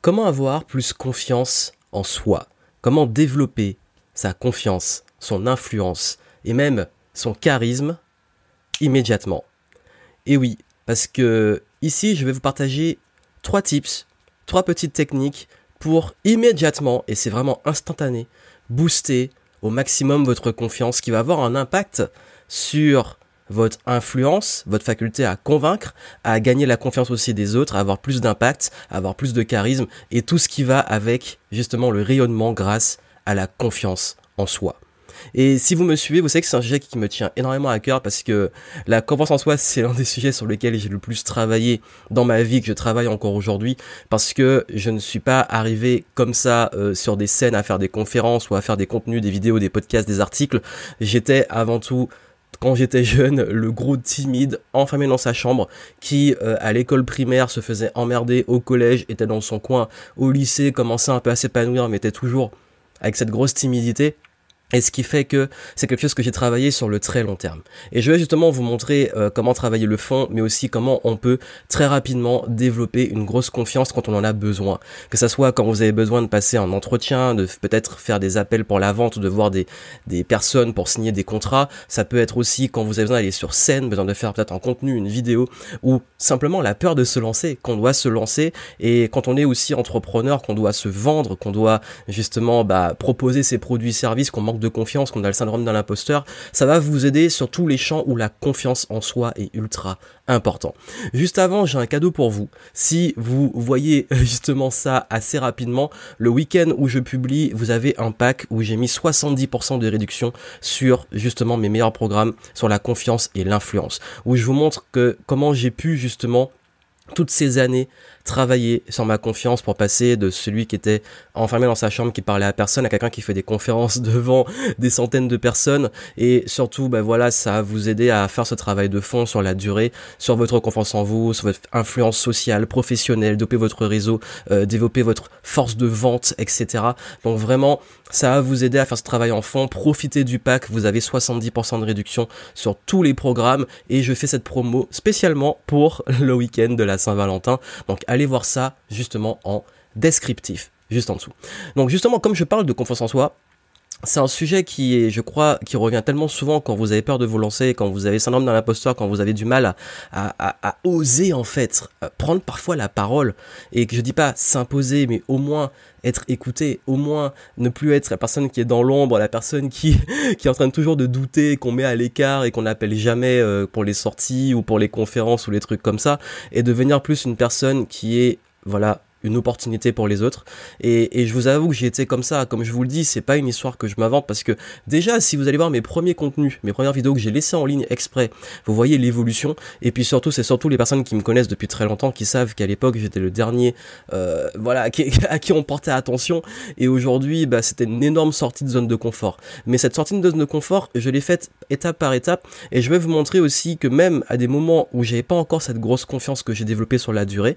Comment avoir plus confiance en soi? Comment développer sa confiance, son influence et même son charisme immédiatement? Et oui, parce que ici, je vais vous partager trois tips, trois petites techniques pour immédiatement, et c'est vraiment instantané, booster au maximum votre confiance qui va avoir un impact sur votre influence, votre faculté à convaincre, à gagner la confiance aussi des autres, à avoir plus d'impact, à avoir plus de charisme et tout ce qui va avec justement le rayonnement grâce à la confiance en soi. Et si vous me suivez, vous savez que c'est un sujet qui me tient énormément à cœur parce que la confiance en soi, c'est l'un des sujets sur lesquels j'ai le plus travaillé dans ma vie, que je travaille encore aujourd'hui, parce que je ne suis pas arrivé comme ça euh, sur des scènes à faire des conférences ou à faire des contenus, des vidéos, des podcasts, des articles. J'étais avant tout quand j'étais jeune, le gros timide, enfermé dans sa chambre, qui euh, à l'école primaire se faisait emmerder, au collège était dans son coin, au lycée commençait un peu à s'épanouir, mais était toujours avec cette grosse timidité. Et ce qui fait que c'est quelque chose que j'ai travaillé sur le très long terme. Et je vais justement vous montrer euh, comment travailler le fond, mais aussi comment on peut très rapidement développer une grosse confiance quand on en a besoin. Que ça soit quand vous avez besoin de passer un entretien, de peut-être faire des appels pour la vente ou de voir des, des personnes pour signer des contrats. Ça peut être aussi quand vous avez besoin d'aller sur scène, besoin de faire peut-être un contenu, une vidéo, ou simplement la peur de se lancer, qu'on doit se lancer. Et quand on est aussi entrepreneur, qu'on doit se vendre, qu'on doit justement bah, proposer ses produits, services, qu'on manque de confiance, qu'on a le syndrome de l'imposteur, ça va vous aider sur tous les champs où la confiance en soi est ultra important. Juste avant, j'ai un cadeau pour vous. Si vous voyez justement ça assez rapidement, le week-end où je publie, vous avez un pack où j'ai mis 70% de réduction sur justement mes meilleurs programmes sur la confiance et l'influence, où je vous montre que comment j'ai pu justement toutes ces années travailler sur ma confiance pour passer de celui qui était enfermé dans sa chambre qui parlait à personne à quelqu'un qui fait des conférences devant des centaines de personnes. Et surtout ben voilà ça va vous aider à faire ce travail de fond sur la durée sur votre confiance en vous sur votre influence sociale professionnelle développer votre réseau euh, développer votre force de vente etc donc vraiment ça va vous aider à faire ce travail en fond. Profitez du pack vous avez 70% de réduction sur tous les programmes. Et je fais cette promo spécialement pour le week-end de la Saint-Valentin donc allez voir ça justement en descriptif, juste en dessous. Donc justement, comme je parle de confiance en soi, c'est un sujet qui est, je crois, qui revient tellement souvent quand vous avez peur de vous lancer, quand vous avez syndrome d'un imposteur, quand vous avez du mal à, oser en fait prendre parfois la parole. Et que je dis pas s'imposer, mais au moins être écouté, au moins ne plus être la personne qui est dans l'ombre, la personne qui, qui est en train toujours de douter, qu'on met à l'écart et qu'on n'appelle jamais euh, pour les sorties ou pour les conférences ou les trucs comme ça, et devenir plus une personne qui est voilà une opportunité pour les autres. Et, et je vous avoue que j'ai été comme ça. Comme je vous le dis, c'est pas une histoire que je m'invente parce que déjà, si vous allez voir mes premiers contenus, mes premières vidéos que j'ai laissées en ligne exprès, vous voyez l'évolution. Et puis surtout, c'est surtout les personnes qui me connaissent depuis très longtemps qui savent qu'à l'époque, j'étais le dernier, euh, voilà, à qui, à qui, on portait attention. Et aujourd'hui, bah, c'était une énorme sortie de zone de confort. Mais cette sortie de zone de confort, je l'ai faite étape par étape. Et je vais vous montrer aussi que même à des moments où j'avais pas encore cette grosse confiance que j'ai développée sur la durée,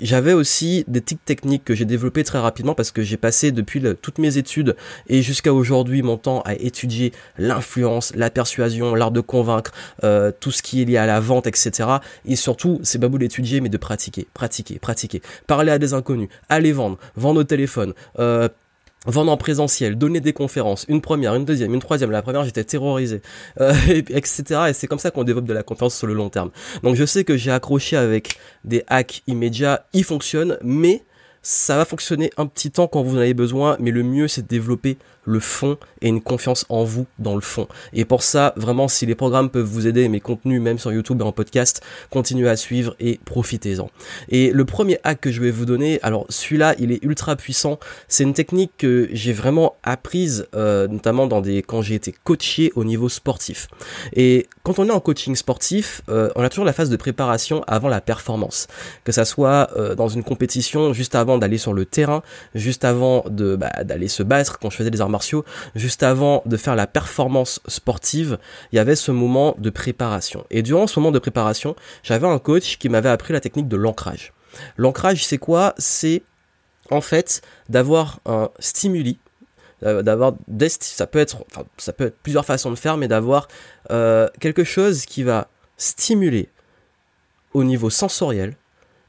j'avais aussi des techniques que j'ai développées très rapidement parce que j'ai passé depuis toutes mes études et jusqu'à aujourd'hui mon temps à étudier l'influence, la persuasion, l'art de convaincre, euh, tout ce qui est lié à la vente, etc. Et surtout, c'est pas beau d'étudier, mais de pratiquer, pratiquer, pratiquer. Parler à des inconnus, aller vendre, vendre au téléphone, euh, vendre en présentiel, donner des conférences, une première, une deuxième, une troisième. La première, j'étais terrorisé, euh, etc. Et c'est comme ça qu'on développe de la confiance sur le long terme. Donc je sais que j'ai accroché avec des hacks immédiats, ils fonctionnent, mais ça va fonctionner un petit temps quand vous en avez besoin, mais le mieux c'est de développer le fond et une confiance en vous dans le fond. Et pour ça, vraiment, si les programmes peuvent vous aider, mes contenus, même sur YouTube et en podcast, continuez à suivre et profitez-en. Et le premier hack que je vais vous donner, alors celui-là, il est ultra puissant. C'est une technique que j'ai vraiment apprise, euh, notamment quand j'ai été coaché au niveau sportif. Et quand on est en coaching sportif, euh, on a toujours la phase de préparation avant la performance, que ça soit euh, dans une compétition, juste avant d'aller sur le terrain, juste avant de bah, d'aller se battre, quand je faisais des arts martiaux, juste avant de faire la performance sportive, il y avait ce moment de préparation. Et durant ce moment de préparation, j'avais un coach qui m'avait appris la technique de l'ancrage. L'ancrage, c'est quoi? C'est en fait d'avoir un stimuli euh, d'avoir ça peut être ça peut être plusieurs façons de faire mais d'avoir euh, quelque chose qui va stimuler au niveau sensoriel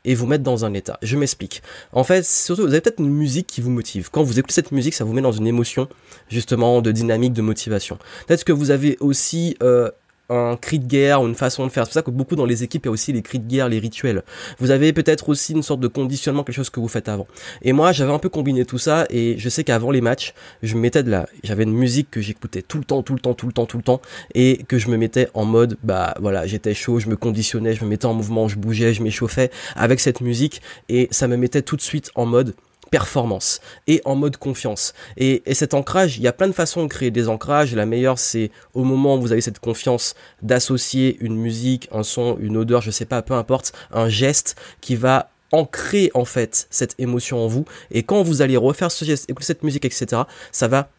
et vous mettre dans un état. Je m'explique. En fait, surtout, vous avez peut-être une musique qui vous motive. Quand vous écoutez cette musique, ça vous met dans une émotion, justement, de dynamique, de motivation. Peut-être que vous avez aussi euh, un cri de guerre ou une façon de faire. C'est pour ça que beaucoup dans les équipes, il y a aussi les cris de guerre, les rituels. Vous avez peut-être aussi une sorte de conditionnement, quelque chose que vous faites avant. Et moi, j'avais un peu combiné tout ça et je sais qu'avant les matchs, je me mettais de la, j'avais une musique que j'écoutais tout le temps, tout le temps, tout le temps, tout le temps et que je me mettais en mode, bah voilà, j'étais chaud, je me conditionnais, je me mettais en mouvement, je bougeais, je m'échauffais avec cette musique et ça me mettait tout de suite en mode performance et en mode confiance. Et, cet ancrage, il y a plein de façons de créer des ancrages. La meilleure, c'est au moment où vous avez cette confiance d'associer une musique, un son, une odeur, je sais pas, peu importe, un geste qui va ancrer en fait cette émotion en vous. Et quand vous allez refaire ce geste, écouter cette musique, etc., ça va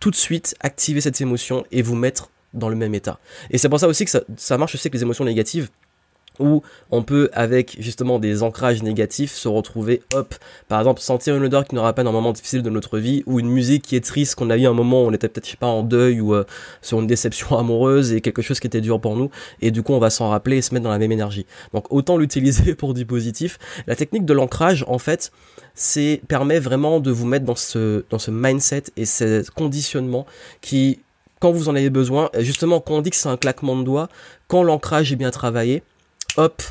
tout de suite activer cette émotion et vous mettre dans le même état. Et c'est pour ça aussi que ça, ça marche aussi avec les émotions négatives où on peut avec justement des ancrages négatifs se retrouver hop par exemple sentir une odeur qui pas dans un moment difficile de notre vie ou une musique qui est triste qu'on a eu un moment où on était peut-être pas en deuil ou euh, sur une déception amoureuse et quelque chose qui était dur pour nous et du coup on va s'en rappeler et se mettre dans la même énergie. Donc autant l'utiliser pour du positif. La technique de l'ancrage en fait c'est permet vraiment de vous mettre dans ce dans ce mindset et ce conditionnement qui quand vous en avez besoin justement quand on dit que c'est un claquement de doigts quand l'ancrage est bien travaillé hop,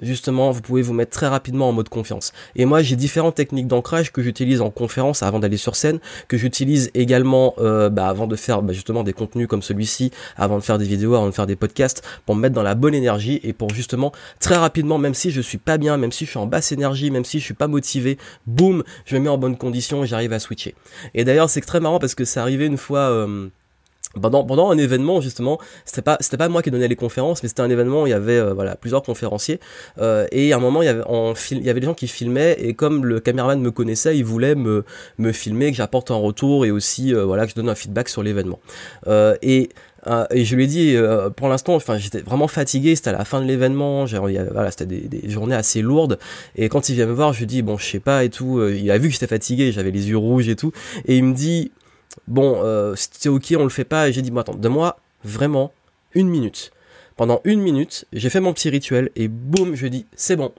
justement, vous pouvez vous mettre très rapidement en mode confiance. Et moi, j'ai différentes techniques d'ancrage que j'utilise en conférence avant d'aller sur scène, que j'utilise également euh, bah, avant de faire bah, justement des contenus comme celui-ci, avant de faire des vidéos, avant de faire des podcasts, pour me mettre dans la bonne énergie et pour justement très rapidement, même si je suis pas bien, même si je suis en basse énergie, même si je suis pas motivé, boum, je me mets en bonne condition et j'arrive à switcher. Et d'ailleurs, c'est très marrant parce que c'est arrivé une fois. Euh, pendant, pendant un événement justement c'était pas c'était pas moi qui donnais les conférences mais c'était un événement où il y avait euh, voilà plusieurs conférenciers euh, et à un moment il y avait en il y avait des gens qui filmaient et comme le caméraman me connaissait il voulait me me filmer que j'apporte un retour et aussi euh, voilà que je donne un feedback sur l'événement et et je lui ai dit, pour l'instant, enfin, j'étais vraiment fatigué. C'était à la fin de l'événement. Voilà, c'était des, des, journées assez lourdes. Et quand il vient me voir, je lui dis, bon, je sais pas et tout. il a vu que j'étais fatigué, j'avais les yeux rouges et tout. Et il me dit, bon, euh, c'était ok, on le fait pas. Et j'ai dit, bon, attends, donne-moi vraiment une minute. Pendant une minute, j'ai fait mon petit rituel et boum, je dis, c'est bon.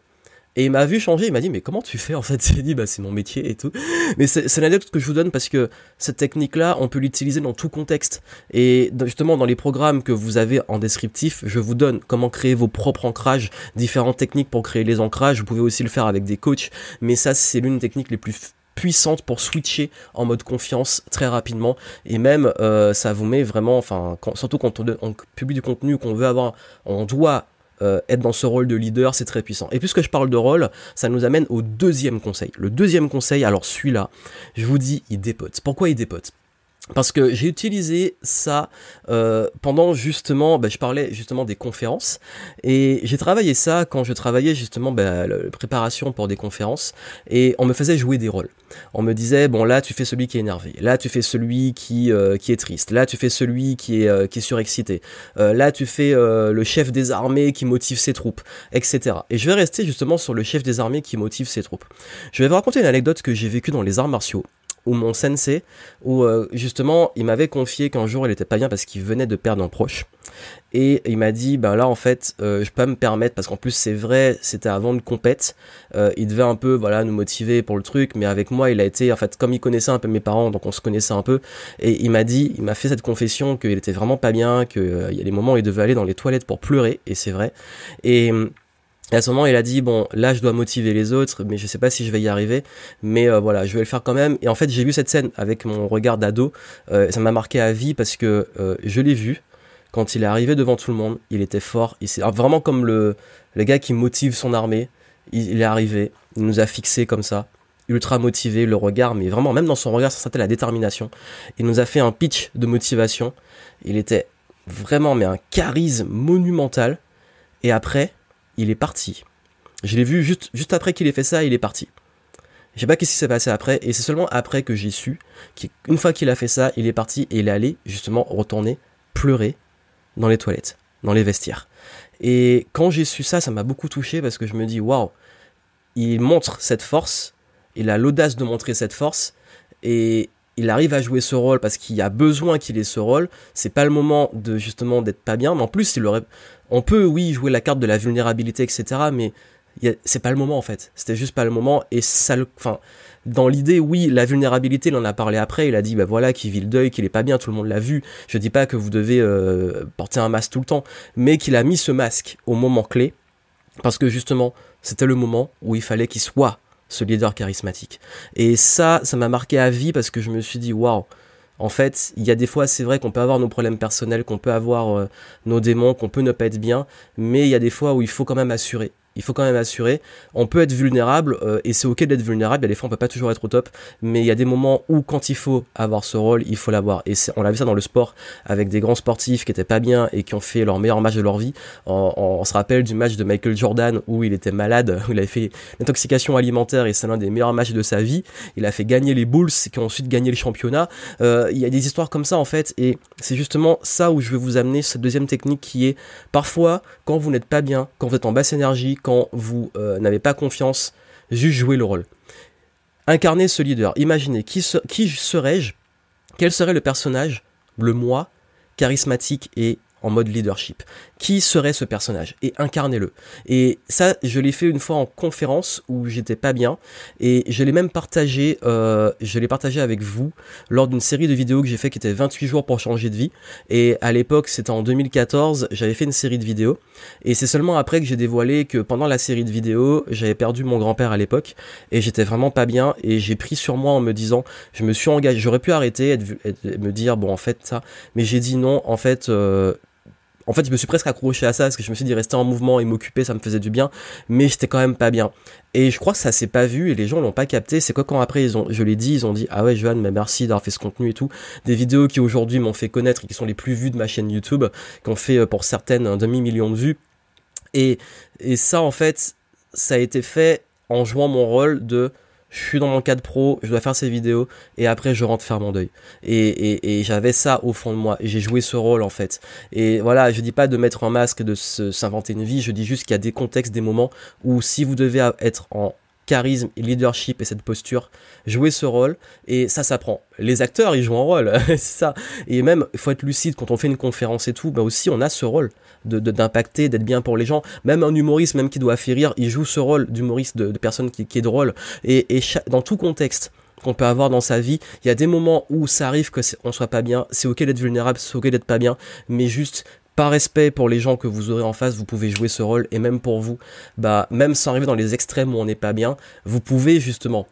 Et il m'a vu changer, il m'a dit, mais comment tu fais en fait? J'ai dit, bah c'est mon métier et tout. Mais c'est l'anecdote que je vous donne parce que cette technique-là, on peut l'utiliser dans tout contexte. Et justement, dans les programmes que vous avez en descriptif, je vous donne comment créer vos propres ancrages, différentes techniques pour créer les ancrages. Vous pouvez aussi le faire avec des coachs. Mais ça, c'est l'une des techniques les plus puissante pour switcher en mode confiance très rapidement et même euh, ça vous met vraiment enfin surtout quand on, publie du contenu qu'on veut avoir on doit euh, être dans ce rôle de leader, c'est très puissant. Et puisque je parle de rôle, ça nous amène au deuxième conseil. Le deuxième conseil, alors celui-là, je vous dis, il dépote. Pourquoi il dépote? Parce que j'ai utilisé ça euh, pendant justement, bah, je parlais justement des conférences et j'ai travaillé ça quand je travaillais justement bah, la préparation pour des conférences et on me faisait jouer des rôles. On me disait bon là tu fais celui qui est énervé, là tu fais celui qui euh, qui est triste, là tu fais celui qui est euh, qui est surexcité, là tu fais le chef des armées qui motive ses troupes, etc. Et je vais rester justement sur le chef des armées qui motive ses troupes. Je vais vous raconter une anecdote que j'ai vécue dans les arts martiaux ou mon sensei, où euh, justement il m'avait confié qu'un jour il était pas bien parce qu'il venait de perdre un proche. Et il m'a dit, ben là en fait, euh, je peux pas me permettre, parce qu'en plus c'est vrai, c'était avant une compète, euh, il devait un peu voilà nous motiver pour le truc, mais avec moi il a été, en fait, comme il connaissait un peu mes parents, donc on se connaissait un peu, et il m'a dit, il m'a fait cette confession qu'il était vraiment pas bien, qu'il y a des moments où il devait aller dans les toilettes pour pleurer, et c'est vrai. Et à ce moment, il a dit bon, là, je dois motiver les autres, mais je sais pas si je vais y arriver, mais euh, voilà, je vais le faire quand même. Et en fait, j'ai vu cette scène avec mon regard d'ado, euh, ça m'a marqué à vie parce que euh, je l'ai vu quand il est arrivé devant tout le monde. Il était fort, il c'est vraiment comme le le gars qui motive son armée. Il, est arrivé, il nous a fixé comme ça, ultra motivé, le regard, mais vraiment même dans son regard, ça sentait la détermination. Il nous a fait un pitch de motivation. Il était vraiment mais un charisme monumental. Et après, il est parti. Je l'ai vu juste, juste après qu'il ait fait ça, il est parti. Je sais pas qu'est-ce qui s'est passé après, et c'est seulement après que j'ai su qu'une fois qu'il a fait ça, il est parti et il est allé justement retourner pleurer dans les toilettes, dans les vestiaires. Et quand j'ai su ça, ça m'a beaucoup touché parce que je me dis waouh, il montre cette force, il a l'audace de montrer cette force et il arrive à jouer ce rôle parce qu'il a besoin qu'il ait ce rôle. C'est pas le moment de justement d'être pas bien, mais en plus il aurait, on peut oui jouer la carte de la vulnérabilité etc. Mais c'est pas le moment en fait. C'était juste pas le moment et ça enfin, dans l'idée, oui, la vulnérabilité, il en a parlé après, il a dit, bah voilà, qu'il vit le deuil, qu'il est pas bien, tout le monde l'a vu. Je dis pas que vous devez euh, porter un masque tout le temps, mais qu'il a mis ce masque au moment clé, parce que justement, c'était le moment où il fallait qu'il soit ce leader charismatique. Et ça, ça m'a marqué à vie parce que je me suis dit, waouh, en fait, il y a des fois, c'est vrai qu'on peut avoir nos problèmes personnels, qu'on peut avoir euh, nos démons, qu'on peut ne pas être bien, mais il y a des fois où il faut quand même assurer il faut quand même assurer. On peut être vulnérable euh, et c'est ok d'être vulnérable. A des fois on peut pas toujours être au top, mais il y a des moments où quand il faut avoir ce rôle, il faut l'avoir. Et on l'a vu ça dans le sport avec des grands sportifs qui étaient pas bien et qui ont fait leur meilleur match de leur vie. On, se rappelle du match de Michael Jordan où il était malade, où il avait fait l'intoxication alimentaire et c'est l'un des meilleurs matchs de sa vie. Il a fait gagner les Bulls qui ont ensuite gagné le championnat. Euh, il y a des histoires comme ça en fait et c'est justement ça où je veux vous amener cette deuxième technique qui est parfois quand vous n'êtes pas bien, quand vous êtes en basse énergie, quand vous euh, n'avez pas confiance, juste jouer le rôle. Incarner ce leader. Imaginez, qui, qui serais-je? Quel serait le personnage, le moi, charismatique et en mode leadership. Qui serait ce personnage? Et incarnez-le. Et ça, je l'ai fait une fois en conférence où j'étais pas bien et je l'ai même partagé, euh, je l'ai partagé avec vous lors d'une série de vidéos que j'ai fait qui était 28 jours pour changer de vie. Et à l'époque, c'était en 2014, j'avais fait une série de vidéos et c'est seulement après que j'ai dévoilé que pendant la série de vidéos, j'avais perdu mon grand-père à l'époque et j'étais vraiment pas bien et j'ai pris sur moi en me disant, je me suis engagé, j'aurais pu arrêter, et me dire bon en fait ça, mais j'ai dit non, en fait. Euh, en fait, je me suis presque accroché à ça parce que je me suis dit rester en mouvement et m'occuper, ça me faisait du bien, mais j'étais quand même pas bien. Et je crois que ça s'est pas vu et les gens l'ont pas capté. C'est quoi quand après je l'ai dit, ils ont dit ah ouais Johan, mais merci d'avoir fait ce contenu et tout. Des vidéos qui aujourd'hui m'ont fait connaître et qui sont les plus vues de ma chaîne YouTube, qui ont fait euh, pour certaines un demi million de vues. Et et ça en fait, ça a été fait en jouant mon rôle de je suis dans mon cadre pro, je dois faire ces vidéos et après je rentre faire mon deuil. Et, j'avais ça au fond de moi. J'ai joué ce rôle en fait. Et voilà, je dis pas de mettre un masque, de s'inventer une vie. Je dis juste qu'il y a des contextes, des moments où si vous devez être en charisme leadership et cette posture, jouer ce rôle et ça s'apprend. Les acteurs ils jouent un rôle, c'est ça. Et même il faut être lucide quand on fait une conférence et tout, bah aussi on a ce rôle de d'impacter, d'être bien pour les gens. Même un humoriste, même qui doit faire rire, il joue ce rôle d'humoriste, de, de, personne qui, qui est drôle. Et, et dans tout contexte qu'on peut avoir dans sa vie, il y a des moments où ça arrive que on soit pas bien, c'est ok d'être vulnérable, c'est ok d'être pas bien, mais juste par respect pour les gens que vous aurez en face, vous pouvez jouer ce rôle et même pour vous, bah même sans arriver dans les extrêmes où on n'est pas bien, vous pouvez justement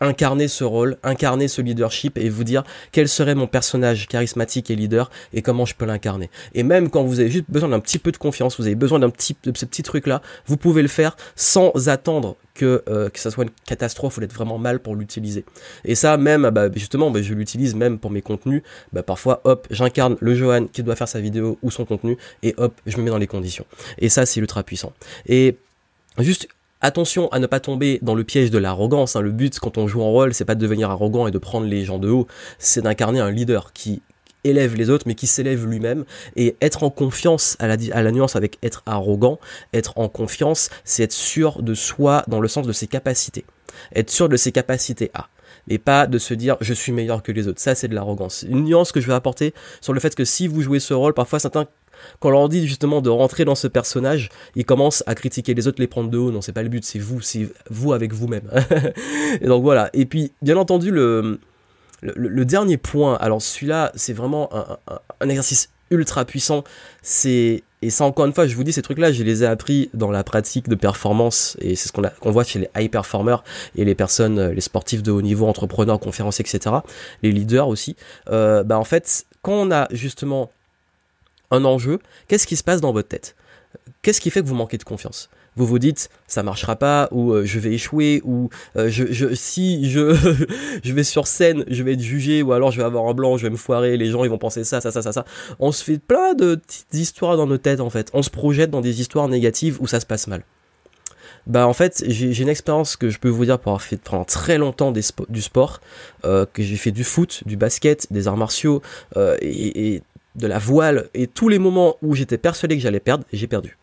incarner ce rôle, incarner ce leadership et vous dire quel serait mon personnage charismatique et leader et comment je peux l'incarner. Et même quand vous avez juste besoin d'un petit peu de confiance, vous avez besoin d'un petit de ce petit truc là, vous pouvez le faire sans attendre que euh, que ça soit une catastrophe ou d'être vraiment mal pour l'utiliser. Et ça même bah, justement bah, je l'utilise même pour mes contenus, bah, parfois hop, j'incarne le Johan qui doit faire sa vidéo ou son contenu et hop, je me mets dans les conditions. Et ça c'est ultra puissant. Et Juste Attention à ne pas tomber dans le piège de l'arrogance. Hein. Le but quand on joue en rôle, c'est pas de devenir arrogant et de prendre les gens de haut, c'est d'incarner un leader qui élève les autres mais qui s'élève lui-même et être en confiance à la, nuance avec être arrogant, être en confiance, c'est être sûr de soi dans le sens de ses capacités. Être sûr de ses capacités à mais pas de se dire je suis meilleur que les autres. Ça, c'est de l'arrogance. Une nuance que je vais apporter sur le fait que si vous jouez ce rôle, parfois certains quand on leur dit justement de rentrer dans ce personnage, ils commencent à critiquer les autres, les prendre de haut. Non, c'est pas le but, c'est vous, c'est vous avec vous-même. et donc voilà. Et puis, bien entendu, le, dernier point, alors celui-là, c'est vraiment un, exercice ultra puissant. C'est et ça encore une fois, je vous dis ces trucs-là, je les ai appris dans la pratique de performance et c'est ce qu'on voit chez les high performers et les personnes, les sportifs de haut niveau, entrepreneurs, conférenciers, etc. Les leaders aussi. Euh, bah en fait, quand on a justement un enjeu, qu'est-ce qui se passe dans votre tête? Qu'est-ce qui fait que vous manquez de confiance? Vous vous dites ça marchera pas ou euh, je vais échouer ou euh, je, si je vais sur scène je vais être jugé ou alors je vais avoir un blanc je vais me foirer les gens ils vont penser ça ça ça ça ça. On se fait plein de petites histoires dans nos têtes en fait. On se projette dans des histoires négatives où ça se passe mal. Bah en fait j'ai une expérience que je peux vous dire pour avoir fait pendant très longtemps du sport euh, que j'ai fait du foot du basket des arts martiaux et de la voile et tous les moments où j'étais persuadé que j'allais perdre, j'ai perdu.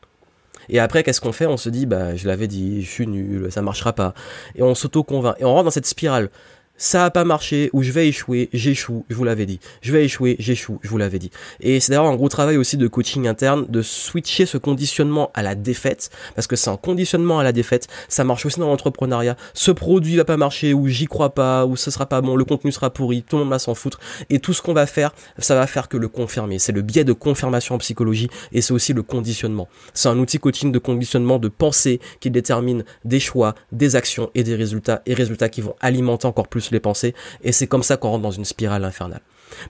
Et après, qu'est-ce qu'on fait? On se dit, bah, je l'avais dit, je suis nul, ça marchera pas. Et on s'auto-convainc. Et on rentre dans cette spirale. Ça a pas marché ou je vais échouer, j'échoue, je vous l'avais dit. Je vais échouer, j'échoue, je vous l'avais dit. Et c'est d'ailleurs un gros travail aussi de coaching interne de switcher ce conditionnement à la défaite parce que c'est un conditionnement à la défaite. Ça marche aussi dans l'entrepreneuriat. Ce produit va pas marcher ou j'y crois pas ou ce sera pas bon, le contenu sera pourri, tout le monde va s'en foutre et tout ce qu'on va faire, ça va faire que le confirmer. C'est le biais de confirmation en psychologie et c'est aussi le conditionnement. C'est un outil coaching de conditionnement de pensée qui détermine des choix, des actions et des résultats et résultats qui vont alimenter encore plus les pensées, et c'est comme ça qu'on rentre dans une spirale infernale.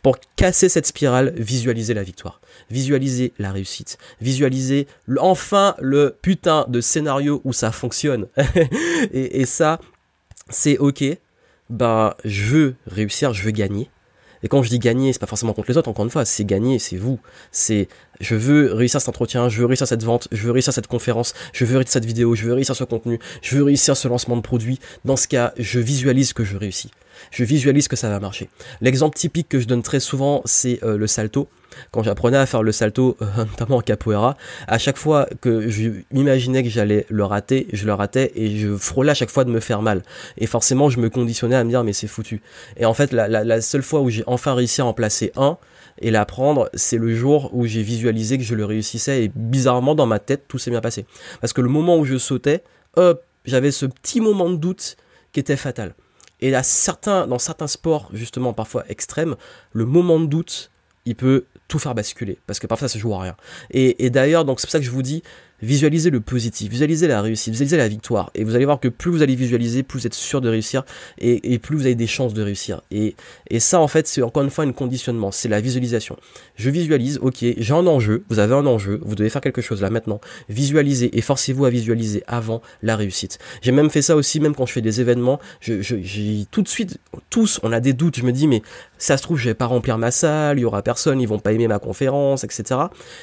Pour casser cette spirale, visualisez la victoire, visualisez la réussite, visualisez enfin le putain de scénario où ça fonctionne. et, ça, c'est ok, bah je veux réussir, je veux gagner. Et quand je dis gagner, c'est pas forcément contre les autres, encore une fois, c'est gagner, c'est vous. C'est je veux réussir cet entretien, je veux réussir cette vente, je veux réussir cette conférence, je veux réussir cette vidéo, je veux réussir ce contenu, je veux réussir ce lancement de produit. Dans ce cas, je visualise que je réussis. Je visualise que ça va marcher. L'exemple typique que je donne très souvent, c'est euh, le salto. Quand j'apprenais à faire le salto, euh, notamment en capoeira, à chaque fois que je m'imaginais que j'allais le rater, je le ratais et je frôlais à chaque fois de me faire mal. Et forcément, je me conditionnais à me dire mais c'est foutu. Et en fait, la, la seule fois où j'ai enfin réussi à en placer un, et l'apprendre, c'est le jour où j'ai visualisé que je le réussissais et bizarrement dans ma tête tout s'est bien passé. Parce que le moment où je sautais, hop, j'avais ce petit moment de doute qui était fatal. Et à certains, dans certains sports, justement parfois extrêmes, le moment de doute, il peut tout faire basculer parce que parfois ça se joue à rien. Et, d'ailleurs, donc c'est pour ça que je vous dis, visualisez le positif, visualisez la réussite, visualisez la victoire. Et vous allez voir que plus vous allez visualiser, plus vous êtes sûr de réussir et, plus vous avez des chances de réussir. Et, ça, en fait, c'est encore une fois un conditionnement, c'est la visualisation. Je visualise, ok, j'ai un enjeu, vous avez un enjeu, vous devez faire quelque chose là maintenant. Visualisez et forcez-vous à visualiser avant la réussite. J'ai même fait ça aussi, même quand je fais des événements, tout de suite, tous, on a des doutes, je me dis, mais ça se trouve, je vais pas remplir ma salle, il y aura personne, ils vont pas aimer ma conférence, etc.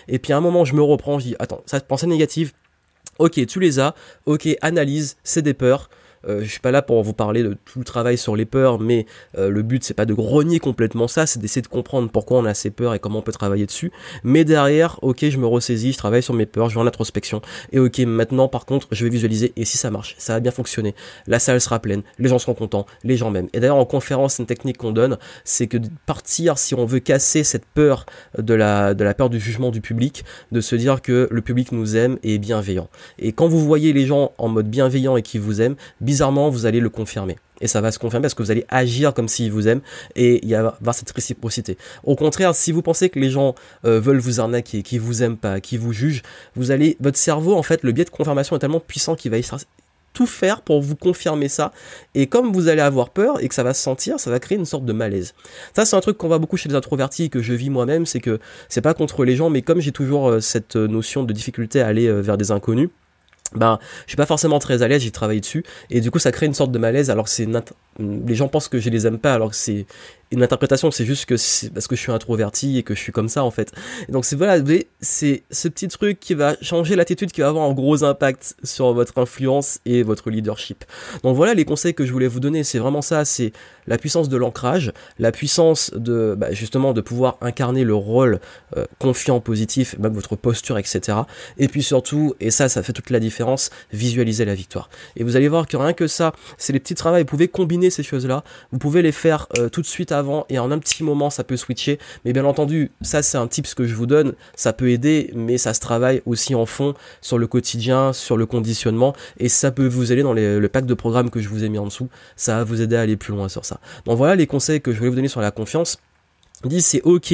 Et puis à un moment, je me reprends, je dis, attends, ça pensée négative Ok, tu les as. Ok, analyse, c'est des peurs. Euh, je suis pas là pour vous parler de tout le travail sur les peurs, mais euh, le but c'est pas de grogner complètement ça, c'est d'essayer de comprendre pourquoi on a ces peurs et comment on peut travailler dessus. Mais derrière, ok, je me ressaisis, je travaille sur mes peurs, je vais en introspection. Et ok, maintenant par contre, je vais visualiser et si ça marche, ça va bien fonctionner. La salle sera pleine, les gens seront contents, les gens m'aiment. Et d'ailleurs en conférence, une technique qu'on donne, c'est que de partir si on veut casser cette peur de la de la peur du jugement du public, de se dire que le public nous aime et est bienveillant. Et quand vous voyez les gens en mode bienveillant et qui vous aiment, bizarrement, vous allez le confirmer. Et ça va se confirmer parce que vous allez agir comme s'ils vous aiment et il y avoir cette réciprocité. Au contraire, si vous pensez que les gens euh, veulent vous arnaquer, qui vous aiment pas, qui vous jugent, vous allez, votre cerveau, en fait, le biais de confirmation est tellement puissant qu'il va tout faire pour vous confirmer ça. Et comme vous allez avoir peur et que ça va se sentir, ça va créer une sorte de malaise. Ça, c'est un truc qu'on voit beaucoup chez les introvertis et que je vis moi-même, c'est que c'est pas contre les gens, mais comme j'ai toujours euh, cette notion de difficulté à aller euh, vers des inconnus, ben je suis pas forcément très à l'aise, j'ai travaillé dessus. Et du coup ça crée une sorte de malaise alors c'est les gens pensent que je les aime pas alors que c'est une interprétation, c'est juste que c'est parce que je suis introverti et que je suis comme ça en fait. donc c'est voilà, c'est ce petit truc qui va changer l'attitude, qui va avoir un gros impact sur votre influence et votre leadership. Donc voilà les conseils que je voulais vous donner, c'est vraiment ça, c'est la puissance de l'ancrage, la puissance de bah, justement de pouvoir incarner le rôle euh, confiant, positif, même votre posture, etc. Et puis surtout, et ça, ça fait toute la différence, visualiser la victoire. Et vous allez voir que rien que ça, c'est les petits travaux, vous pouvez combiner ces choses-là, vous pouvez les faire euh, tout de suite et en un petit moment ça peut switcher. Mais bien entendu, ça c'est un tips que je vous donne, ça peut aider, mais ça se travaille aussi en fond sur le quotidien, sur le conditionnement et ça peut vous aider dans le pack de programmes que je vous ai mis en dessous. Ça va vous aider à aller plus loin sur ça. Donc voilà les conseils que je voulais vous donner sur la confiance dit c'est ok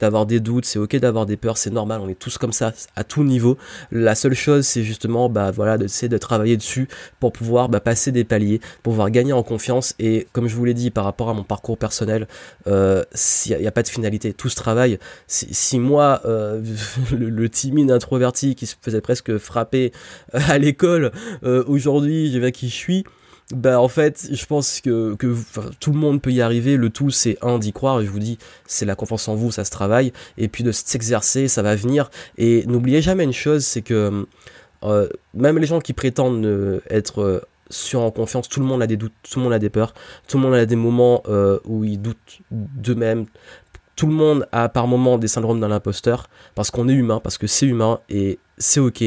d'avoir des doutes, c'est ok d'avoir des peurs, c'est normal, on est tous comme ça à tout niveau. La seule chose c'est justement bah voilà d'essayer de travailler dessus pour pouvoir bah, passer des paliers, pour pouvoir gagner en confiance et comme je vous l'ai dit par rapport à mon parcours personnel, euh, il n'y a, pas de finalité, tout ce travail. Si, moi euh, le, timide introverti qui se faisait presque frapper euh, à l'école, euh, aujourd'hui je vais qui je suis bah en fait, je pense que, tout le monde peut y arriver. Le tout, c'est un d'y croire. Et je vous dis, c'est la confiance en vous, ça se travaille. Et puis de s'exercer, ça va venir. Et n'oubliez jamais une chose, c'est que euh, même les gens qui prétendent euh, être euh, sur en confiance, tout le monde a des doutes, tout le monde a des peurs, tout le monde a des moments où ils doutent d'eux-mêmes. Tout le monde a par moments des syndromes d'un imposteur parce qu'on est humain, parce que c'est humain et c'est ok.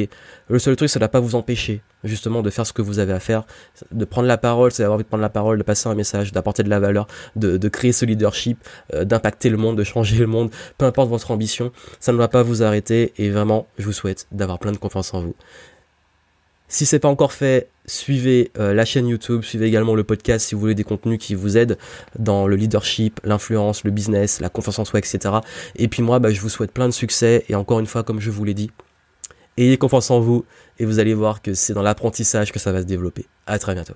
Le seul truc, ça ne va pas vous empêcher justement de faire ce que vous avez à faire, de prendre la parole, c'est d'avoir envie de prendre la parole, de passer un message, d'apporter de la valeur, de, créer ce leadership, euh, d'impacter le monde, de changer le monde, peu importe votre ambition, ça ne va pas vous arrêter et vraiment, je vous souhaite d'avoir plein de confiance en vous. Si c'est pas encore fait, suivez euh, la chaîne YouTube, suivez également le podcast si vous voulez des contenus qui vous aident dans le leadership, l'influence, le business, la confiance en soi, etc. Et puis moi, bah, je vous souhaite plein de succès et encore une fois, comme je vous l'ai dit, ayez confiance en vous et vous allez voir que c'est dans l'apprentissage que ça va se développer. À très bientôt.